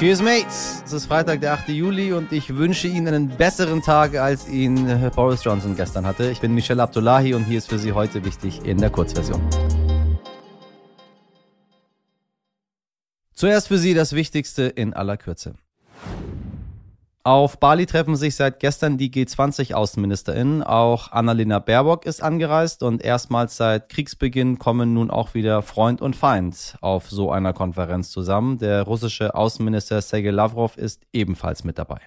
Cheers, Mates! Es ist Freitag, der 8. Juli und ich wünsche Ihnen einen besseren Tag, als ihn äh, Boris Johnson gestern hatte. Ich bin Michelle Abdullahi und hier ist für Sie heute wichtig in der Kurzversion. Zuerst für Sie das Wichtigste in aller Kürze. Auf Bali treffen sich seit gestern die G20-AußenministerInnen. Auch Annalena Baerbock ist angereist und erstmals seit Kriegsbeginn kommen nun auch wieder Freund und Feind auf so einer Konferenz zusammen. Der russische Außenminister Sergei Lavrov ist ebenfalls mit dabei.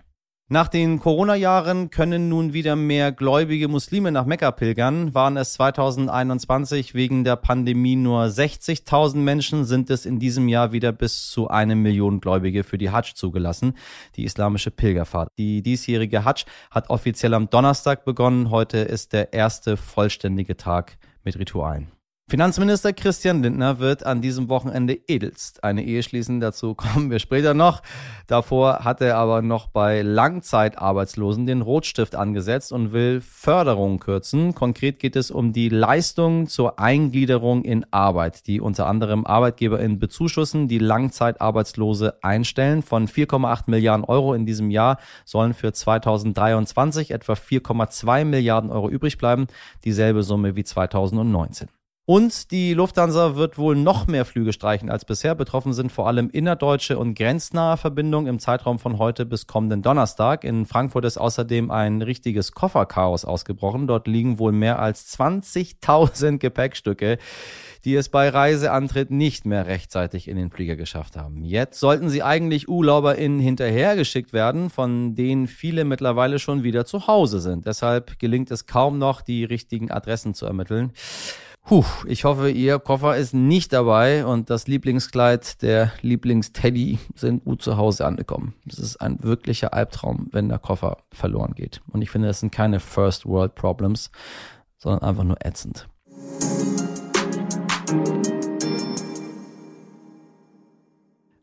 Nach den Corona-Jahren können nun wieder mehr gläubige Muslime nach Mekka pilgern. Waren es 2021 wegen der Pandemie nur 60.000 Menschen, sind es in diesem Jahr wieder bis zu eine Million Gläubige für die Hajj zugelassen, die islamische Pilgerfahrt. Die diesjährige Hajj hat offiziell am Donnerstag begonnen. Heute ist der erste vollständige Tag mit Ritualen. Finanzminister Christian Lindner wird an diesem Wochenende edelst eine Ehe schließen. Dazu kommen wir später noch. Davor hat er aber noch bei Langzeitarbeitslosen den Rotstift angesetzt und will Förderungen kürzen. Konkret geht es um die Leistung zur Eingliederung in Arbeit, die unter anderem ArbeitgeberInnen bezuschussen, die Langzeitarbeitslose einstellen. Von 4,8 Milliarden Euro in diesem Jahr sollen für 2023 etwa 4,2 Milliarden Euro übrig bleiben. Dieselbe Summe wie 2019. Und die Lufthansa wird wohl noch mehr Flüge streichen als bisher. Betroffen sind vor allem innerdeutsche und grenznahe Verbindungen im Zeitraum von heute bis kommenden Donnerstag. In Frankfurt ist außerdem ein richtiges Kofferchaos ausgebrochen. Dort liegen wohl mehr als 20.000 Gepäckstücke, die es bei Reiseantritt nicht mehr rechtzeitig in den Flieger geschafft haben. Jetzt sollten sie eigentlich UrlauberInnen hinterhergeschickt werden, von denen viele mittlerweile schon wieder zu Hause sind. Deshalb gelingt es kaum noch, die richtigen Adressen zu ermitteln. Puh, ich hoffe, Ihr Koffer ist nicht dabei und das Lieblingskleid der Lieblingsteddy sind gut zu Hause angekommen. Es ist ein wirklicher Albtraum, wenn der Koffer verloren geht. Und ich finde, das sind keine First World Problems, sondern einfach nur ätzend.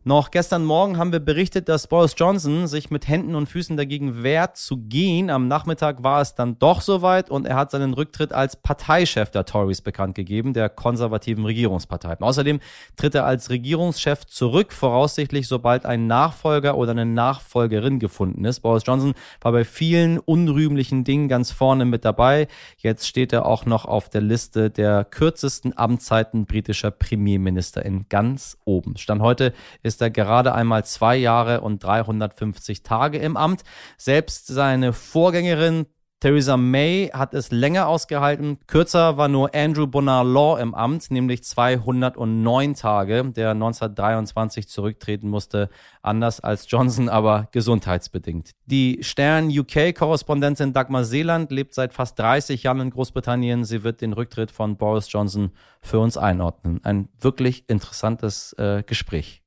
Noch gestern Morgen haben wir berichtet, dass Boris Johnson sich mit Händen und Füßen dagegen wehrt zu gehen. Am Nachmittag war es dann doch soweit und er hat seinen Rücktritt als Parteichef der Tories bekannt gegeben, der konservativen Regierungspartei. Außerdem tritt er als Regierungschef zurück, voraussichtlich sobald ein Nachfolger oder eine Nachfolgerin gefunden ist. Boris Johnson war bei vielen unrühmlichen Dingen ganz vorne mit dabei. Jetzt steht er auch noch auf der Liste der kürzesten Amtszeiten britischer Premierminister in ganz oben. Stand heute ist ist er gerade einmal zwei Jahre und 350 Tage im Amt. Selbst seine Vorgängerin Theresa May hat es länger ausgehalten. Kürzer war nur Andrew Bonar Law im Amt, nämlich 209 Tage, der 1923 zurücktreten musste, anders als Johnson, aber gesundheitsbedingt. Die Stern UK-Korrespondentin Dagmar Seeland lebt seit fast 30 Jahren in Großbritannien. Sie wird den Rücktritt von Boris Johnson für uns einordnen. Ein wirklich interessantes äh, Gespräch.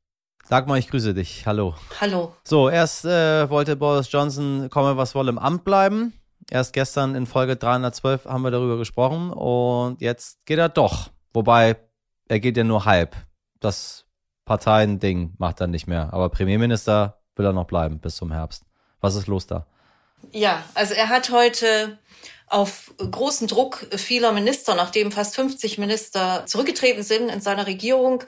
Dagmar, ich grüße dich. Hallo. Hallo. So, erst äh, wollte Boris Johnson komme, was wolle im Amt bleiben. Erst gestern in Folge 312 haben wir darüber gesprochen und jetzt geht er doch. Wobei, er geht ja nur halb. Das Parteiending macht er nicht mehr. Aber Premierminister will er noch bleiben bis zum Herbst. Was ist los da? Ja, also er hat heute auf großen Druck vieler Minister, nachdem fast 50 Minister zurückgetreten sind in seiner Regierung,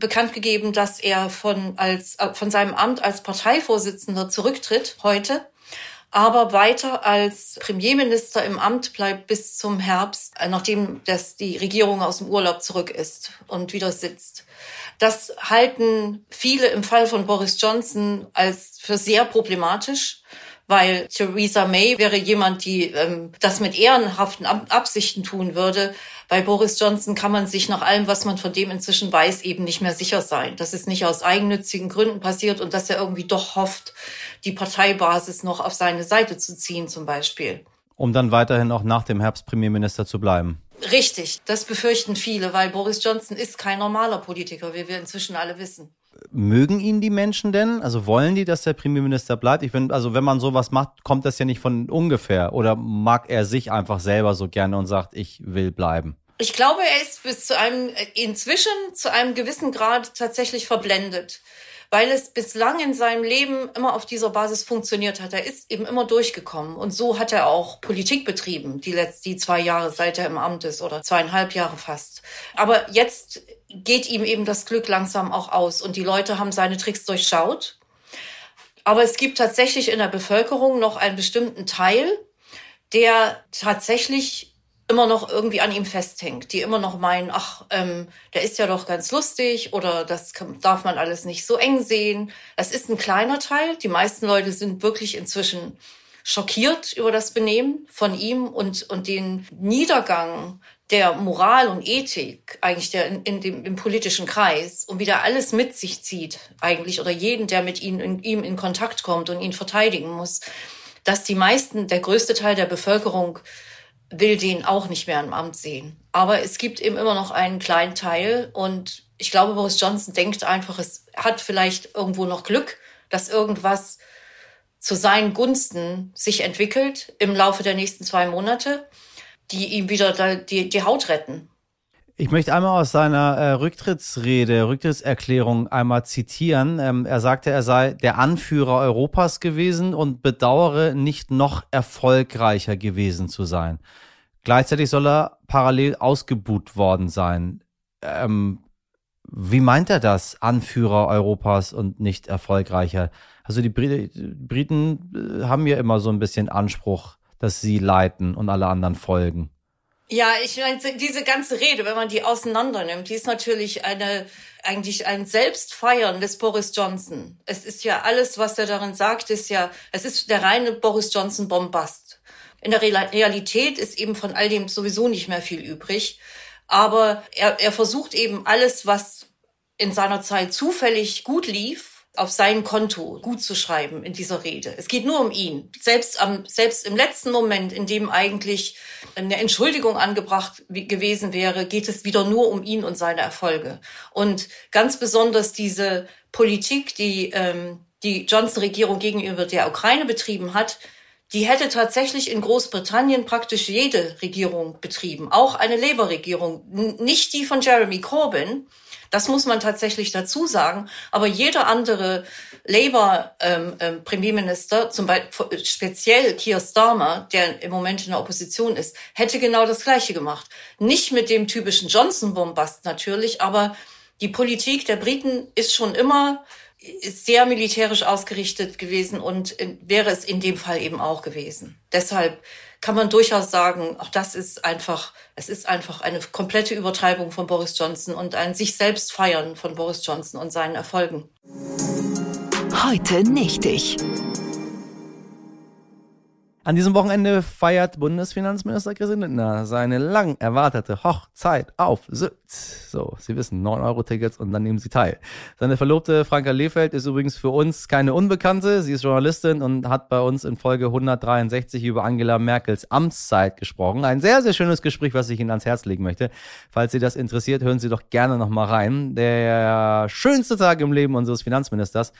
bekannt gegeben, dass er von, als, äh, von seinem Amt als Parteivorsitzender zurücktritt heute aber weiter als Premierminister im Amt bleibt bis zum Herbst, äh, nachdem das die Regierung aus dem Urlaub zurück ist und wieder sitzt. Das halten viele im Fall von Boris Johnson als für sehr problematisch weil Theresa May wäre jemand, die ähm, das mit ehrenhaften Absichten tun würde. Bei Boris Johnson kann man sich nach allem, was man von dem inzwischen weiß, eben nicht mehr sicher sein. Dass es nicht aus eigennützigen Gründen passiert und dass er irgendwie doch hofft, die Parteibasis noch auf seine Seite zu ziehen zum Beispiel. Um dann weiterhin auch nach dem Herbst Premierminister zu bleiben. Richtig, das befürchten viele, weil Boris Johnson ist kein normaler Politiker, wie wir inzwischen alle wissen mögen ihn die Menschen denn? Also wollen die, dass der Premierminister bleibt? Ich finde, also wenn man sowas macht, kommt das ja nicht von ungefähr. Oder mag er sich einfach selber so gerne und sagt, ich will bleiben? Ich glaube, er ist bis zu einem, inzwischen zu einem gewissen Grad tatsächlich verblendet weil es bislang in seinem Leben immer auf dieser Basis funktioniert hat. Er ist eben immer durchgekommen und so hat er auch Politik betrieben, die letzten die zwei Jahre, seit er im Amt ist oder zweieinhalb Jahre fast. Aber jetzt geht ihm eben das Glück langsam auch aus und die Leute haben seine Tricks durchschaut. Aber es gibt tatsächlich in der Bevölkerung noch einen bestimmten Teil, der tatsächlich immer noch irgendwie an ihm festhängt, die immer noch meinen, ach, ähm, der ist ja doch ganz lustig oder das kann, darf man alles nicht so eng sehen. Es ist ein kleiner Teil. Die meisten Leute sind wirklich inzwischen schockiert über das Benehmen von ihm und, und den Niedergang der Moral und Ethik eigentlich der in, in dem im politischen Kreis und wieder alles mit sich zieht eigentlich oder jeden, der mit ihm in, ihm in Kontakt kommt und ihn verteidigen muss, dass die meisten, der größte Teil der Bevölkerung will den auch nicht mehr im Amt sehen. Aber es gibt eben immer noch einen kleinen Teil und ich glaube, Boris Johnson denkt einfach, es hat vielleicht irgendwo noch Glück, dass irgendwas zu seinen Gunsten sich entwickelt im Laufe der nächsten zwei Monate, die ihm wieder die, die Haut retten. Ich möchte einmal aus seiner äh, Rücktrittsrede, Rücktrittserklärung einmal zitieren. Ähm, er sagte, er sei der Anführer Europas gewesen und bedauere, nicht noch erfolgreicher gewesen zu sein. Gleichzeitig soll er parallel ausgebuht worden sein. Ähm, wie meint er das, Anführer Europas und nicht erfolgreicher? Also die Briten äh, haben ja immer so ein bisschen Anspruch, dass sie leiten und alle anderen folgen. Ja, ich meine, diese ganze Rede, wenn man die auseinander nimmt, die ist natürlich eine, eigentlich ein Selbstfeiern des Boris Johnson. Es ist ja alles, was er darin sagt, ist ja, es ist der reine Boris Johnson Bombast. In der Realität ist eben von all dem sowieso nicht mehr viel übrig. Aber er, er versucht eben alles, was in seiner Zeit zufällig gut lief, auf sein Konto gut zu schreiben in dieser Rede. Es geht nur um ihn. Selbst am, selbst im letzten Moment, in dem eigentlich eine Entschuldigung angebracht gewesen wäre, geht es wieder nur um ihn und seine Erfolge. Und ganz besonders diese Politik, die ähm, die Johnson-Regierung gegenüber der Ukraine betrieben hat, die hätte tatsächlich in Großbritannien praktisch jede Regierung betrieben, auch eine Labour-Regierung, nicht die von Jeremy Corbyn, das muss man tatsächlich dazu sagen. Aber jeder andere Labour-Premierminister, ähm, ähm, zum Beispiel speziell Keir Starmer, der im Moment in der Opposition ist, hätte genau das Gleiche gemacht. Nicht mit dem typischen Johnson-Bombast natürlich, aber die Politik der Briten ist schon immer sehr militärisch ausgerichtet gewesen und wäre es in dem Fall eben auch gewesen. Deshalb kann man durchaus sagen, auch das ist einfach, es ist einfach eine komplette Übertreibung von Boris Johnson und ein sich selbst feiern von Boris Johnson und seinen Erfolgen. Heute nicht ich. An diesem Wochenende feiert Bundesfinanzminister Christian Lindner seine lang erwartete Hochzeit auf Sylt. So, Sie wissen, 9-Euro-Tickets und dann nehmen Sie teil. Seine Verlobte Franka Lehfeld ist übrigens für uns keine Unbekannte. Sie ist Journalistin und hat bei uns in Folge 163 über Angela Merkels Amtszeit gesprochen. Ein sehr, sehr schönes Gespräch, was ich Ihnen ans Herz legen möchte. Falls Sie das interessiert, hören Sie doch gerne nochmal rein. Der schönste Tag im Leben unseres Finanzministers.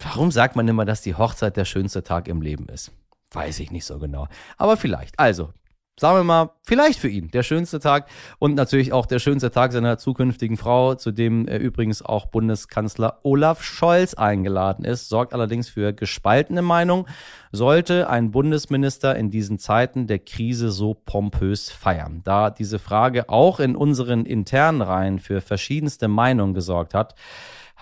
Warum sagt man immer, dass die Hochzeit der schönste Tag im Leben ist? Weiß ich nicht so genau. Aber vielleicht. Also, sagen wir mal, vielleicht für ihn der schönste Tag und natürlich auch der schönste Tag seiner zukünftigen Frau, zu dem er übrigens auch Bundeskanzler Olaf Scholz eingeladen ist, sorgt allerdings für gespaltene Meinung. Sollte ein Bundesminister in diesen Zeiten der Krise so pompös feiern? Da diese Frage auch in unseren internen Reihen für verschiedenste Meinungen gesorgt hat,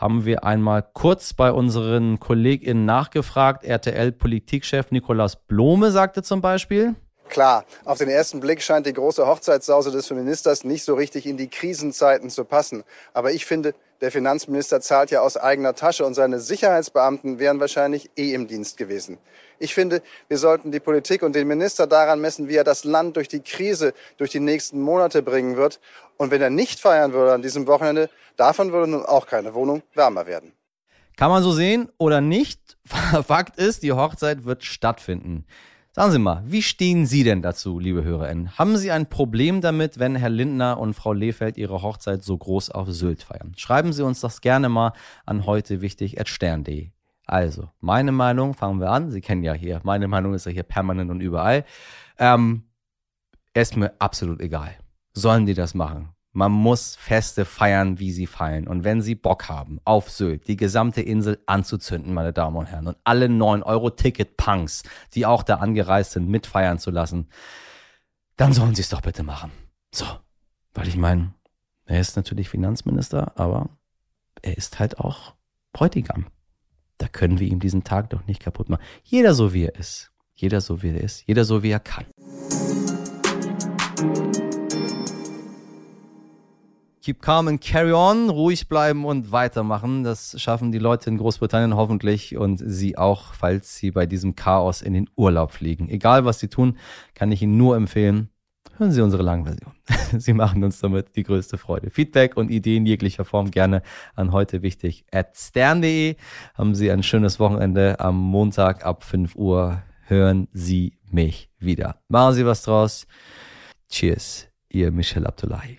haben wir einmal kurz bei unseren KollegInnen nachgefragt. RTL-Politikchef Nikolaus Blome sagte zum Beispiel, Klar, auf den ersten Blick scheint die große Hochzeitssause des Ministers nicht so richtig in die Krisenzeiten zu passen. Aber ich finde, der Finanzminister zahlt ja aus eigener Tasche und seine Sicherheitsbeamten wären wahrscheinlich eh im Dienst gewesen. Ich finde, wir sollten die Politik und den Minister daran messen, wie er das Land durch die Krise, durch die nächsten Monate bringen wird. Und wenn er nicht feiern würde an diesem Wochenende, davon würde nun auch keine Wohnung wärmer werden. Kann man so sehen oder nicht? Fakt ist, die Hochzeit wird stattfinden. Sagen Sie mal, wie stehen Sie denn dazu, liebe HörerInnen? Haben Sie ein Problem damit, wenn Herr Lindner und Frau Lehfeld ihre Hochzeit so groß auf Sylt feiern? Schreiben Sie uns das gerne mal an heute wichtig stern.de. Also, meine Meinung, fangen wir an. Sie kennen ja hier, meine Meinung ist ja hier permanent und überall. Ähm, ist mir absolut egal. Sollen die das machen? Man muss Feste feiern, wie sie fallen. Und wenn sie Bock haben, auf Sylt die gesamte Insel anzuzünden, meine Damen und Herren, und alle 9-Euro-Ticket-Punks, die auch da angereist sind, mitfeiern zu lassen, dann sollen sie es doch bitte machen. So. Weil ich meine, er ist natürlich Finanzminister, aber er ist halt auch Bräutigam. Da können wir ihm diesen Tag doch nicht kaputt machen. Jeder so wie er ist. Jeder so wie er ist. Jeder so wie er kann. Keep calm and carry on, ruhig bleiben und weitermachen. Das schaffen die Leute in Großbritannien hoffentlich und sie auch, falls sie bei diesem Chaos in den Urlaub fliegen. Egal was sie tun, kann ich Ihnen nur empfehlen, hören Sie unsere Langversion. Sie machen uns damit die größte Freude. Feedback und Ideen jeglicher Form gerne an heute wichtig at stern.de. Haben Sie ein schönes Wochenende. Am Montag ab 5 Uhr hören Sie mich wieder. Machen Sie was draus. Cheers, Ihr Michel Abdullahi.